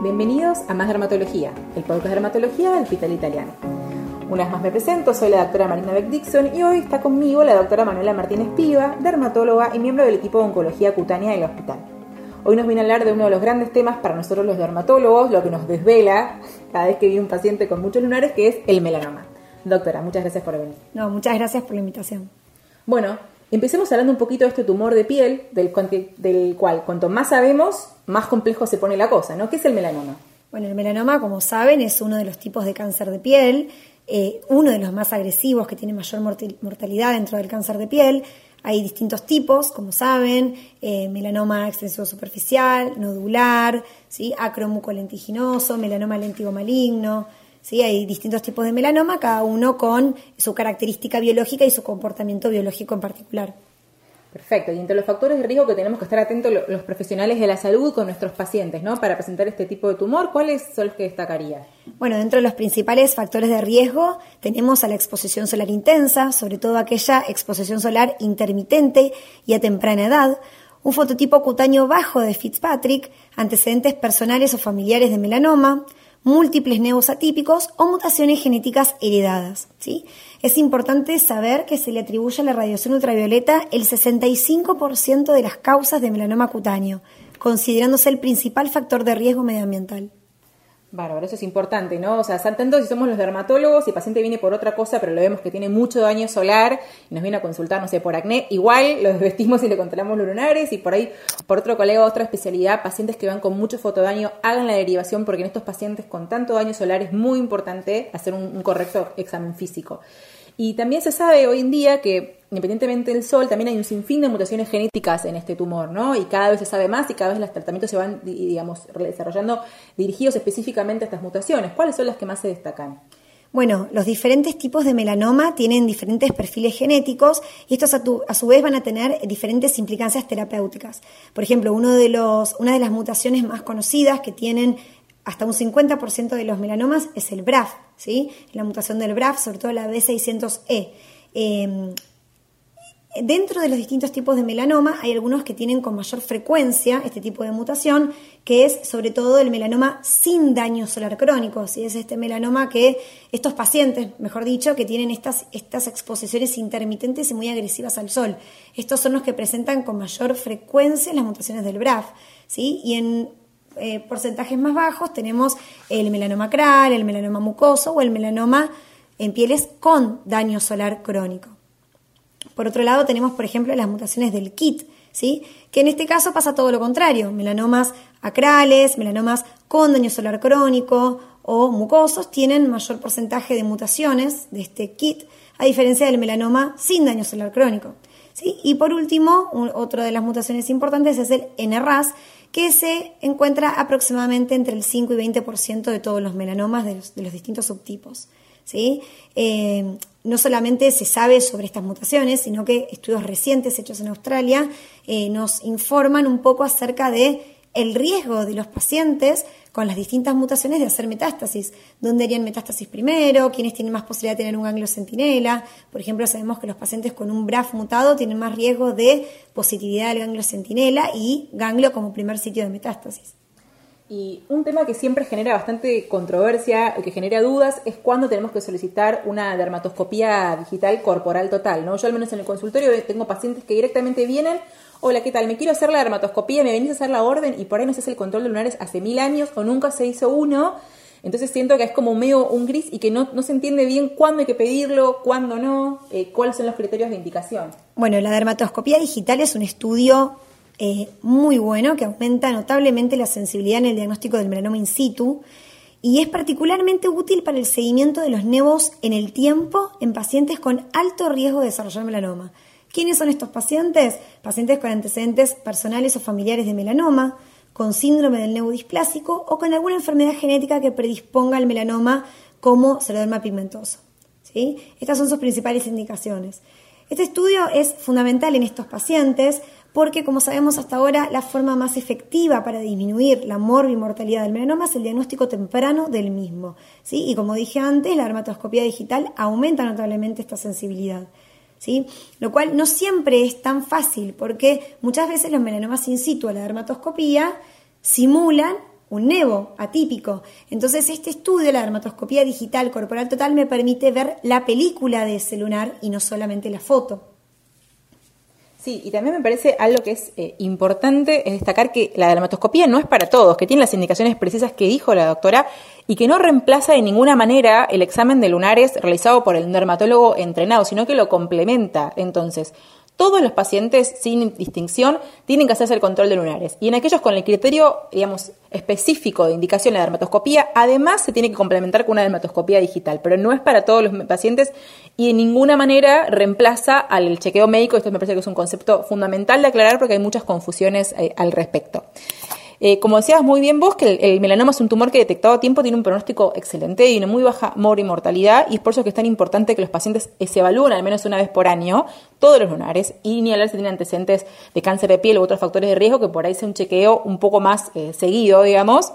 Bienvenidos a Más Dermatología, el podcast de dermatología del Hospital Italiano. Una vez más me presento, soy la doctora Marina Beck Dixon y hoy está conmigo la doctora Manuela Martínez Piva, dermatóloga y miembro del equipo de oncología cutánea del hospital. Hoy nos viene a hablar de uno de los grandes temas para nosotros los dermatólogos, lo que nos desvela cada vez que viene un paciente con muchos lunares, que es el melanoma. Doctora, muchas gracias por venir. No, muchas gracias por la invitación. Bueno, empecemos hablando un poquito de este tumor de piel, del, del cual cuanto más sabemos, más complejo se pone la cosa, ¿no? ¿Qué es el melanoma? Bueno, el melanoma, como saben, es uno de los tipos de cáncer de piel, eh, uno de los más agresivos que tiene mayor mortalidad dentro del cáncer de piel. Hay distintos tipos, como saben, eh, melanoma extensivo superficial, nodular, ¿sí? acromucolentiginoso, melanoma lentigo maligno. ¿Sí? Hay distintos tipos de melanoma, cada uno con su característica biológica y su comportamiento biológico en particular. Perfecto. Y entre los factores de riesgo que tenemos que estar atentos los profesionales de la salud con nuestros pacientes, ¿no? Para presentar este tipo de tumor, ¿cuáles son los que destacaría? Bueno, dentro de los principales factores de riesgo tenemos a la exposición solar intensa, sobre todo aquella exposición solar intermitente y a temprana edad, un fototipo cutáneo bajo de Fitzpatrick, antecedentes personales o familiares de melanoma, múltiples neos atípicos o mutaciones genéticas heredadas. ¿sí? Es importante saber que se le atribuye a la radiación ultravioleta el 65% de las causas de melanoma cutáneo, considerándose el principal factor de riesgo medioambiental. Bárbaro, eso es importante, ¿no? O sea, tanto si somos los dermatólogos y el paciente viene por otra cosa, pero lo vemos que tiene mucho daño solar y nos viene a consultar, no sé, por acné, igual lo desvestimos y le controlamos los lunares y por ahí, por otro colega, otra especialidad, pacientes que van con mucho fotodaño, hagan la derivación porque en estos pacientes con tanto daño solar es muy importante hacer un correcto examen físico. Y también se sabe hoy en día que, independientemente del sol, también hay un sinfín de mutaciones genéticas en este tumor, ¿no? Y cada vez se sabe más y cada vez los tratamientos se van, digamos, desarrollando dirigidos específicamente a estas mutaciones. ¿Cuáles son las que más se destacan? Bueno, los diferentes tipos de melanoma tienen diferentes perfiles genéticos y estos a, a, su vez van a tener diferentes implicancias terapéuticas. Por ejemplo, uno de los, una de las mutaciones más conocidas que tienen hasta un 50% de los melanomas es el BRAF, ¿sí? la mutación del BRAF, sobre todo la B600E. Em, dentro de los distintos tipos de melanoma hay algunos que tienen con mayor frecuencia este tipo de mutación, que es sobre todo el melanoma sin daño solar crónico, es este melanoma que estos pacientes, mejor dicho, que tienen estas, estas exposiciones intermitentes y muy agresivas al sol. Estos son los que presentan con mayor frecuencia las mutaciones del BRAF. ¿sí? Y en eh, porcentajes más bajos tenemos el melanoma acral, el melanoma mucoso o el melanoma en pieles con daño solar crónico. Por otro lado, tenemos, por ejemplo, las mutaciones del KIT, ¿sí? que en este caso pasa todo lo contrario, melanomas acrales, melanomas con daño solar crónico o mucosos tienen mayor porcentaje de mutaciones de este KIT, a diferencia del melanoma sin daño solar crónico. ¿sí? Y por último, otra de las mutaciones importantes es el NRAS, que se encuentra aproximadamente entre el 5 y 20% de todos los melanomas de los, distintos subtipos. ¿sí? Eh, no solamente se sabe sobre estas mutaciones, sino que estudios recientes hechos en Australia eh, nos informan un poco acerca de el riesgo de los pacientes con las distintas mutaciones de hacer metástasis. ¿Dónde harían metástasis primero? ¿Quiénes tienen más posibilidad de tener un ganglio centinela? Por ejemplo, sabemos que los pacientes con un BRAF mutado tienen más riesgo de positividad del ganglio centinela y ganglio como primer sitio de metástasis. Y un tema que siempre genera bastante controversia, que genera dudas, es cuándo tenemos que solicitar una dermatoscopía digital corporal total. ¿no? Yo al menos en el consultorio tengo pacientes que directamente vienen hola, ¿qué tal? Me quiero hacer la dermatoscopía, me venís a hacer la orden y por ahí no se el control de lunares hace mil años o nunca se hizo uno. Entonces siento que es como medio un gris y que no, se entiende bien cuándo hay que pedirlo, cuándo no, eh, cuáles son los criterios de indicación. Bueno, la dermatoscopía digital es un estudio eh, muy bueno que aumenta notablemente la sensibilidad en el diagnóstico del melanoma in situ y es particularmente útil para el seguimiento de los nevos en el tiempo en pacientes con alto riesgo de desarrollar melanoma. ¿Quiénes son estos pacientes? Pacientes con antecedentes personales o familiares de melanoma, con síndrome del neurodisplásico o con alguna enfermedad genética que predisponga al melanoma como ceroderma pigmentoso. ¿sí? Estas son sus principales indicaciones. Este estudio es fundamental en estos pacientes porque, como sabemos hasta ahora, la forma más efectiva para disminuir la morbimortalidad del melanoma es el diagnóstico temprano del mismo. ¿sí? Y como dije antes, la dermatoscopía digital aumenta notablemente esta sensibilidad. ¿Sí? Lo cual no siempre es tan fácil porque muchas veces los melanomas in situ a la dermatoscopía simulan un nevo atípico. Entonces, este estudio, la dermatoscopía digital corporal total, me permite ver la película de ese lunar y no solamente la foto. Sí, y también me parece algo que es eh, importante es destacar que la dermatoscopía no es para todos, que tiene las indicaciones precisas que dijo la doctora y que no reemplaza de ninguna manera el examen de lunares realizado por el dermatólogo entrenado, sino que lo complementa. Entonces, todos los pacientes, sin distinción, tienen que hacerse el control de lunares. Y en aquellos con el criterio, digamos, específico de indicación de la dermatoscopía, además se tiene que complementar con una dermatoscopía digital, pero no es para todos los pacientes y de ninguna manera reemplaza al chequeo médico. Esto me parece que es un concepto fundamental de aclarar porque hay muchas confusiones eh, al respecto. Eh, como decías muy bien vos, que el, melanoma es un tumor que detectado a tiempo tiene un pronóstico excelente y una muy baja mortalidad, y es por eso que es tan importante que los pacientes eh, se evalúen al menos una vez por año todos los lunares y ni hablar si tienen antecedentes de cáncer de piel u otros factores de riesgo, que por ahí sea un chequeo un poco más eh, seguido, digamos.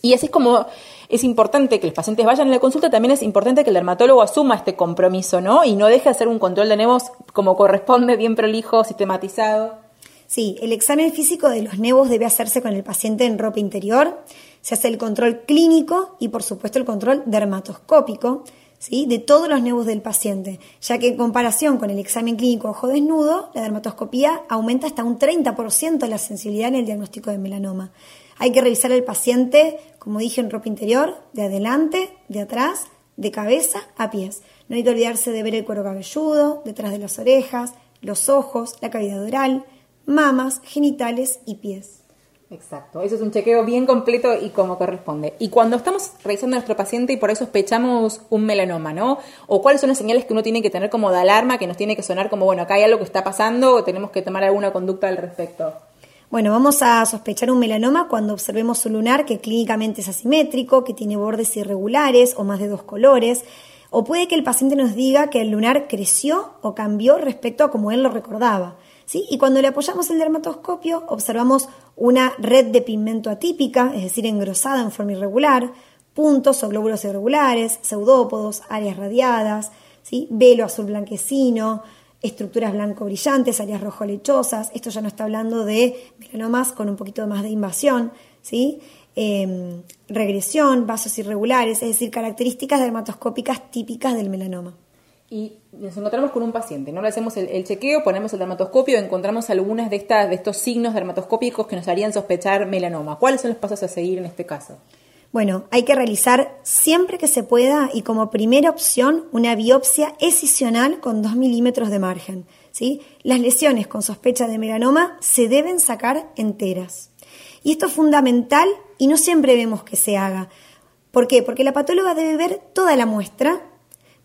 Y así es como es importante que los pacientes vayan a la consulta, también es importante que el dermatólogo asuma este compromiso, ¿no? Y no deje de hacer un control de nevos como corresponde, bien prolijo, sistematizado. Sí, el examen físico de los nevos debe hacerse con el paciente en ropa interior. Se hace el control clínico y, por supuesto, el control dermatoscópico ¿sí? de todos los nevos del paciente, ya que en comparación con el examen clínico ojo desnudo, la dermatoscopía aumenta hasta un 30% la sensibilidad en el diagnóstico de melanoma. Hay que revisar al paciente, como dije, en ropa interior, de adelante, de atrás, de cabeza a pies. No hay que olvidarse de ver el cuero cabelludo, detrás de las orejas, los ojos, la cavidad oral, mamas, genitales y pies. Exacto, eso es un chequeo bien completo y como corresponde. Y cuando estamos revisando a nuestro paciente y por eso sospechamos un melanoma, ¿no? O cuáles son las señales que uno tiene que tener como de alarma, que nos tiene que sonar como, bueno, acá hay algo que está pasando o tenemos que tomar alguna conducta al respecto. Bueno, vamos a sospechar un melanoma cuando observemos un lunar que clínicamente es asimétrico, que tiene bordes irregulares o más de dos colores, o puede que el paciente nos diga que el lunar creció o cambió respecto a como él lo recordaba. Y cuando le apoyamos el dermatoscopio, observamos una red de pigmento atípica, es decir, engrosada en forma irregular, puntos o glóbulos irregulares, pseudópodos, áreas radiadas, ¿sí? velo azul blanquecino, estructuras blanco brillantes, áreas rojo lechosas. Esto ya no está hablando de melanomas con un poquito más de invasión, ¿sí? Em, regresión, vasos irregulares, es decir, características dermatoscópicas típicas del melanoma y nos encontramos con un paciente, ¿no? Le hacemos el, chequeo, ponemos el dermatoscopio, encontramos algunas de, estas, de estos signos dermatoscópicos que nos harían sospechar melanoma. ¿Cuáles son los pasos a seguir en este caso? Bueno, hay que realizar siempre que se pueda y como primera opción una biopsia escisional con 2 milímetros de margen. ¿sí? Las lesiones con sospecha de melanoma se deben sacar enteras. Y esto es fundamental y no siempre vemos que se haga. ¿Por qué? Porque la patóloga debe ver toda la muestra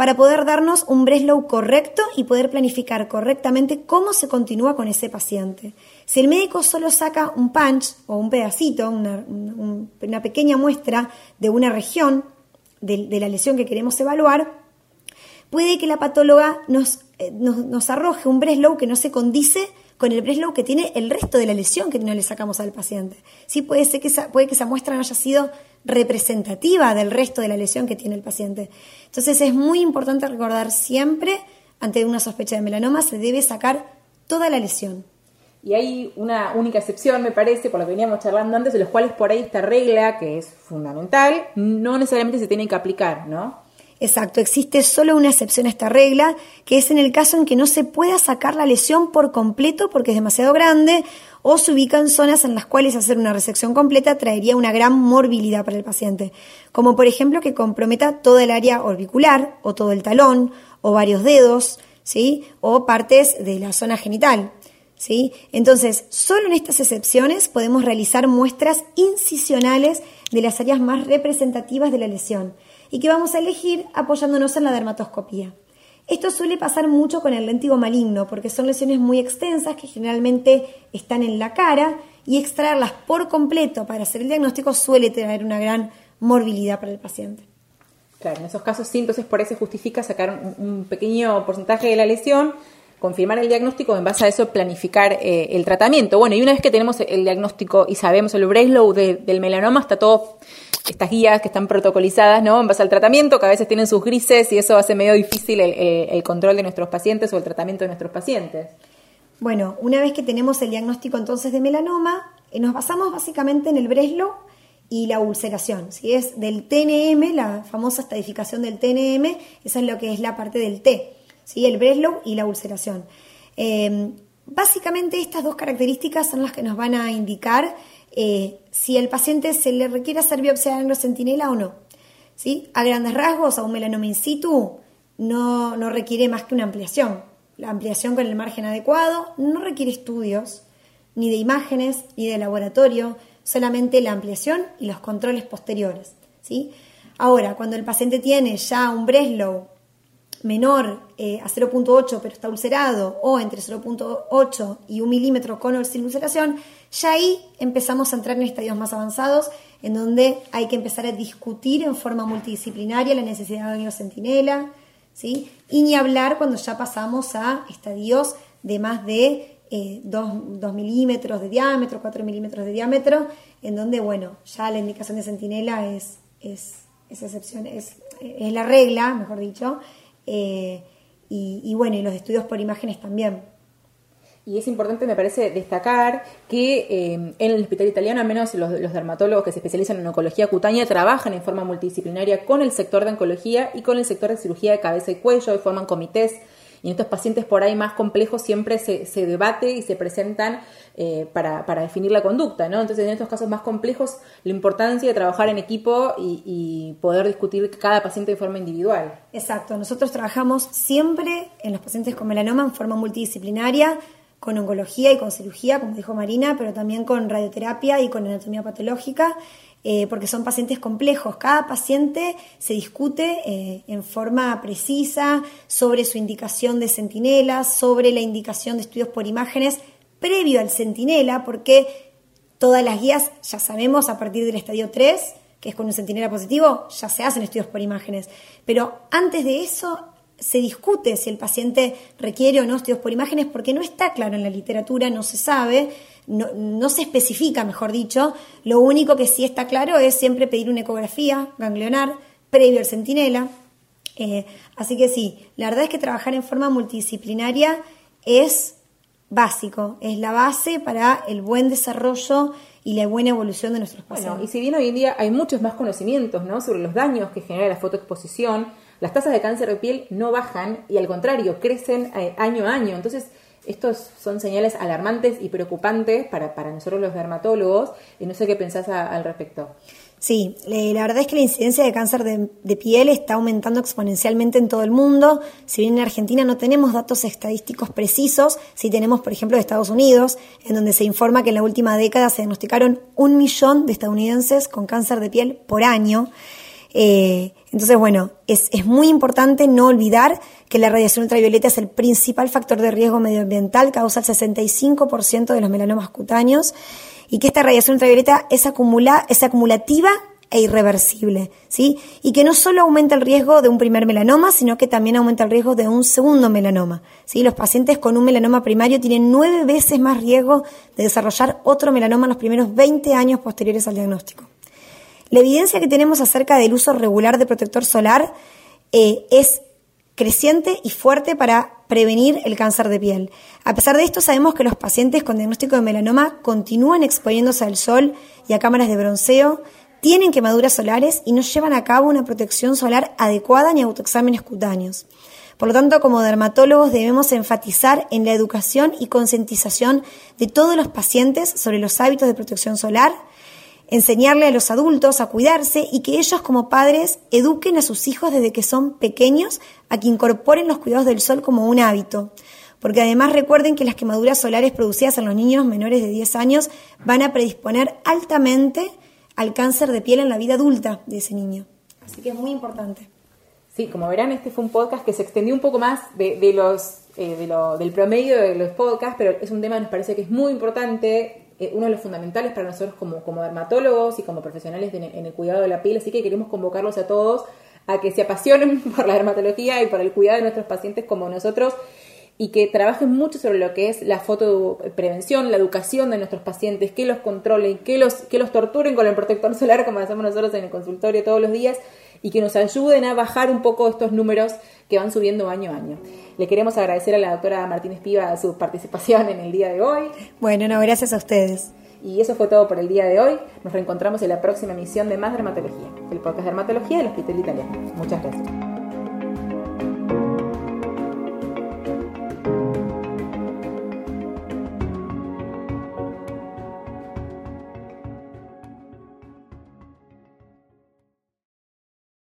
para poder darnos un Breslow correcto y poder planificar correctamente cómo se continúa con ese paciente. Si el médico solo saca un punch o un pedacito, una, pequeña muestra de una región de, la lesión que queremos evaluar, puede que la patóloga nos, eh, nos, arroje un Breslow que no se condice con el Breslow que tiene el resto de la lesión que no le sacamos al paciente. Sí, puede, ser que puede que esa muestra no haya sido representativa del resto de la lesión que tiene el paciente. Entonces es muy importante recordar siempre, ante una sospecha de melanoma, se debe sacar toda la lesión. Y hay una única excepción, me parece, por lo que veníamos charlando antes, de los cuales por ahí esta regla, que es fundamental, no necesariamente se tiene que aplicar, ¿no? Exacto, existe solo una excepción a esta regla, que es en el caso en que no se pueda sacar la lesión por completo porque es demasiado grande o se ubica en zonas en las cuales hacer una resección completa traería una gran morbilidad para el paciente, como por ejemplo que comprometa toda el área orbicular o todo el talón o varios dedos, ¿sí? o partes de la zona genital. ¿sí? Entonces, solo en estas excepciones podemos realizar muestras incisionales de las áreas más representativas de la lesión y que vamos a elegir apoyándonos en la dermatoscopía. Esto suele pasar mucho con el léntigo maligno porque son lesiones muy extensas que generalmente están en la cara y extraerlas por completo para hacer el diagnóstico suele tener una gran morbilidad para el paciente. Claro, en esos casos sí, entonces por eso justifica sacar un, pequeño porcentaje de la lesión, confirmar el diagnóstico, en base a eso planificar eh, el tratamiento. Bueno, y una vez que tenemos el diagnóstico y sabemos el Breslow del melanoma, está todo estas guías que están protocolizadas, ¿no? En base al tratamiento, que a veces tienen sus grises y eso hace medio difícil el, control de nuestros pacientes o el tratamiento de nuestros pacientes. Bueno, una vez que tenemos el diagnóstico entonces de melanoma, eh, nos basamos básicamente en el Breslow y la ulceración. Si es del TNM, la famosa estadificación del TNM, esa es lo que es la parte del T, ¿sí? el Breslow y la ulceración. Em, básicamente estas dos características son las que nos van a indicar eh, si el paciente se le requiere hacer biopsia de centinela o no. ¿sí? A grandes rasgos, a un melanoma in situ no, no requiere más que una ampliación. La ampliación con el margen adecuado no requiere estudios, ni de imágenes, ni de laboratorio, solamente la ampliación y los controles posteriores. ¿sí? Ahora, cuando el paciente tiene ya un Breslow menor eh, a 0.8 pero está ulcerado o entre 0.8 y 1 milímetro con o sin ulceración, ya ahí empezamos a entrar en estadios más avanzados en donde hay que empezar a discutir en forma multidisciplinaria la necesidad de centinela, ¿sí? y ni hablar cuando ya pasamos a estadios de más de 2, eh, milímetros de diámetro, 4 milímetros de diámetro, en donde, bueno, ya la indicación de centinela es, es, excepción, es, es, la regla, mejor dicho, eh, y, bueno, y los estudios por imágenes también. Y es importante, me parece, destacar que eh, en el hospital italiano, al menos los, los, dermatólogos que se especializan en oncología cutánea, trabajan en forma multidisciplinaria con el sector de oncología y con el sector de cirugía de cabeza y cuello y forman comités y en estos pacientes por ahí más complejos siempre se, se debate y se presentan eh, para, para, definir la conducta, ¿no? Entonces, en estos casos más complejos, la importancia de trabajar en equipo y, y poder discutir cada paciente de forma individual. Exacto, nosotros trabajamos siempre en los pacientes con melanoma en forma multidisciplinaria, con oncología y con cirugía, como dijo Marina, pero también con radioterapia y con anatomía patológica. Eh, porque son pacientes complejos. Cada paciente se discute eh, en forma precisa sobre su indicación de centinela, sobre la indicación de estudios por imágenes previo al centinela, porque todas las guías ya sabemos a partir del estadio 3, que es con un centinela positivo, ya se hacen estudios por imágenes. Pero antes de eso se discute si el paciente requiere o no estudios por imágenes porque no está claro en la literatura, no se sabe no, se especifica, mejor dicho. Lo único que sí está claro es siempre pedir una ecografía ganglionar previo al centinela. Eh, así que sí, la verdad es que trabajar en forma multidisciplinaria es básico, es la base para el buen desarrollo y la buena evolución de nuestros pacientes. Bueno, y si bien hoy en día hay muchos más conocimientos ¿no? sobre los daños que genera la fotoexposición, las tasas de cáncer de piel no bajan y al contrario, crecen eh, año a año. Entonces, estos son señales alarmantes y preocupantes para, para nosotros los dermatólogos y no sé qué pensás al respecto. Sí, la verdad es que la incidencia de cáncer de, piel está aumentando exponencialmente en todo el mundo. Si bien en Argentina no tenemos datos estadísticos precisos, sí tenemos, por ejemplo, de Estados Unidos, en donde se informa que en la última década se diagnosticaron un millón de estadounidenses con cáncer de piel por año. Eh, entonces, bueno, es, es, muy importante no olvidar que la radiación ultravioleta es el principal factor de riesgo medioambiental, causa el 65% de los melanomas cutáneos, y que esta radiación ultravioleta es, acumula, es acumulativa e irreversible, ¿sí? Y que no solo aumenta el riesgo de un primer melanoma, sino que también aumenta el riesgo de un segundo melanoma, ¿sí? Los pacientes con un melanoma primario tienen nueve veces más riesgo de desarrollar otro melanoma en los primeros 20 años posteriores al diagnóstico. La evidencia que tenemos acerca del uso regular de protector solar eh, es creciente y fuerte para prevenir el cáncer de piel. A pesar de esto, sabemos que los pacientes con diagnóstico de melanoma continúan exponiéndose al sol y a cámaras de bronceo, tienen quemaduras solares y no llevan a cabo una protección solar adecuada ni autoexámenes cutáneos. Por lo tanto, como dermatólogos debemos enfatizar en la educación y concientización de todos los pacientes sobre los hábitos de protección solar, enseñarle a los adultos a cuidarse y que ellos como padres eduquen a sus hijos desde que son pequeños a que incorporen los cuidados del sol como un hábito. Porque además recuerden que las quemaduras solares producidas en los niños menores de 10 años van a predisponer altamente al cáncer de piel en la vida adulta de ese niño. Así que es muy importante. Sí, como verán, este fue un podcast que se extendió un poco más de, los, eh, del promedio de los podcasts, pero es un tema que nos parece que es muy importante eh, uno de los fundamentales para nosotros como, como dermatólogos y como profesionales en el cuidado de la piel, así que queremos convocarlos a todos a que se apasionen por la dermatología y por el cuidado de nuestros pacientes como nosotros y que trabajen mucho sobre lo que es la fotoprevención, la educación de nuestros pacientes, que los controlen, que los, que los torturen con el protector solar como hacemos nosotros en el consultorio todos los días y que nos ayuden a bajar un poco estos números que van subiendo año a año. Le queremos agradecer a la doctora Martínez Piva su participación en el día de hoy. Bueno, no, gracias a ustedes. Y eso fue todo por el día de hoy. Nos reencontramos en la próxima emisión de Más Dermatología, el podcast de dermatología del Hospital Italiano. Muchas gracias.